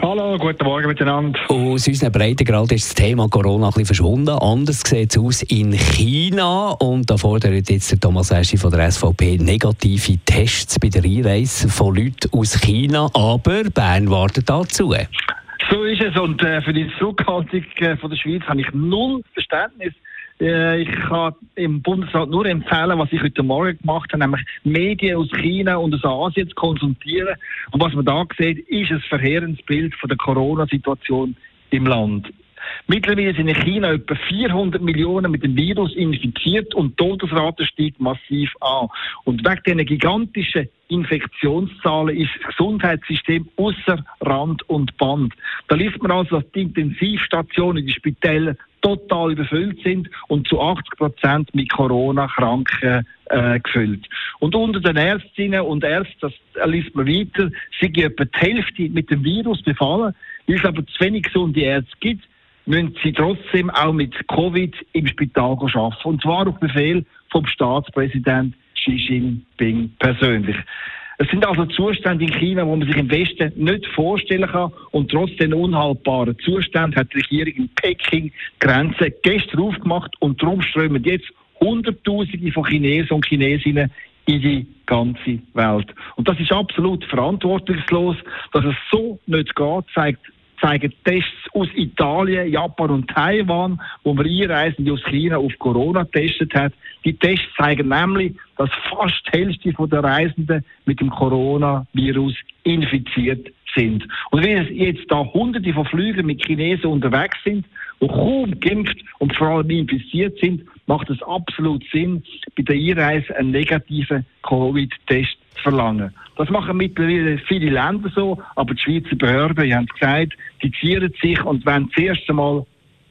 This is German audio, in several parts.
Hallo, guten Morgen miteinander. Aus unseren Breitengrad ist das Thema Corona ein bisschen verschwunden. Anders sieht es aus in China. Und da fordert jetzt der Thomas Eschi von der SVP negative Tests bei der Einreise von Leuten aus China. Aber Bern wartet dazu. So ist es. Und äh, für die Zurückhaltung äh, von der Schweiz habe ich null Verständnis. Äh, ich kann im Bundesrat nur empfehlen, was ich heute Morgen gemacht habe, nämlich Medien aus China und aus Asien zu konsultieren. Und was man da sieht, ist ein verheerendes Bild von der Corona-Situation im Land. Mittlerweile sind in China etwa 400 Millionen mit dem Virus infiziert und die Todesrate steigt massiv an. Und wegen diesen gigantischen Infektionszahlen ist das Gesundheitssystem außer Rand und Band. Da liest man also, dass die Intensivstationen, die Spitäler total überfüllt sind und zu 80 Prozent mit Corona-Kranken äh, gefüllt. Und unter den Ärztinnen und Ärzten, das liest man weiter, sind etwa die Hälfte mit dem Virus befallen. Weil es aber zu wenig gesunde Ärzte gibt, müssen sie trotzdem auch mit Covid im Spital arbeiten. Und zwar auf Befehl vom Staatspräsident Xi Jinping persönlich. Es sind also Zustände in China, wo man sich im Westen nicht vorstellen kann. Und trotz den unhaltbaren Zuständen hat die Regierung in Peking Grenzen gestern aufgemacht und darum strömen jetzt Hunderttausende von Chinesen und Chinesinnen in die ganze Welt. Und das ist absolut verantwortungslos, dass es so nicht geht, zeigt zeigen Tests aus Italien, Japan und Taiwan, wo man Einreisende aus China auf Corona getestet hat. Die Tests zeigen nämlich, dass fast die Hälfte der Reisenden mit dem Coronavirus infiziert sind. Und wenn jetzt da hunderte von Flügen mit Chinesen unterwegs sind, die kaum geimpft und vor allem infiziert sind, macht es absolut Sinn, bei der Einreise einen negativen Covid-Test zu verlangen. Das machen mittlerweile viele Länder so, aber die Schweizer Behörden, die haben gesagt, die zieren sich und wollen zuerst einmal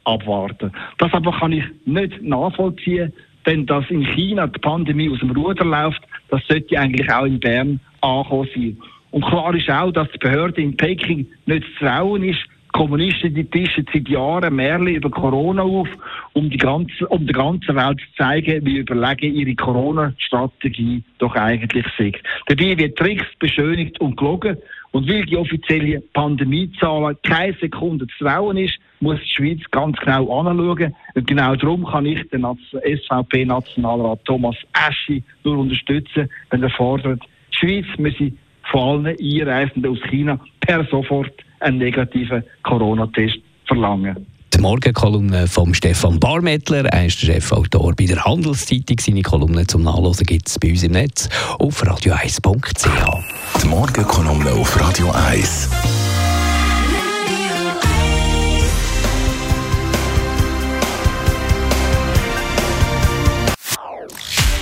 abwarten. Das aber kann ich nicht nachvollziehen, denn dass in China die Pandemie aus dem Ruder läuft, das sollte eigentlich auch in Bern ankommen sein. Und klar ist auch, dass die Behörde in Peking nicht zu trauen ist, Kommunisten die tischen seit Jahren Märchen über Corona auf, um, die ganze, um der ganzen Welt zu zeigen, wie überlegen ihre Corona-Strategie doch eigentlich ist. Dabei wird Tricks beschönigt und gelogen. Und weil die offizielle Pandemiezahlen keine Sekunde zu trauen ist, muss die Schweiz ganz genau anschauen. Und genau darum kann ich den SVP-Nationalrat Thomas Eschi nur unterstützen, wenn er fordert, die Schweiz müsse von allen Einreisenden aus China per sofort einen negativen Corona-Test verlangen. Die Morgenkolumne von Stefan Barmettler, er ist der Chefautor bei der Handelszeitung. Seine Kolumne zum Nachlesen gibt es bei uns im Netz auf radio1.ch. Die Morgenkolumne auf Radio 1.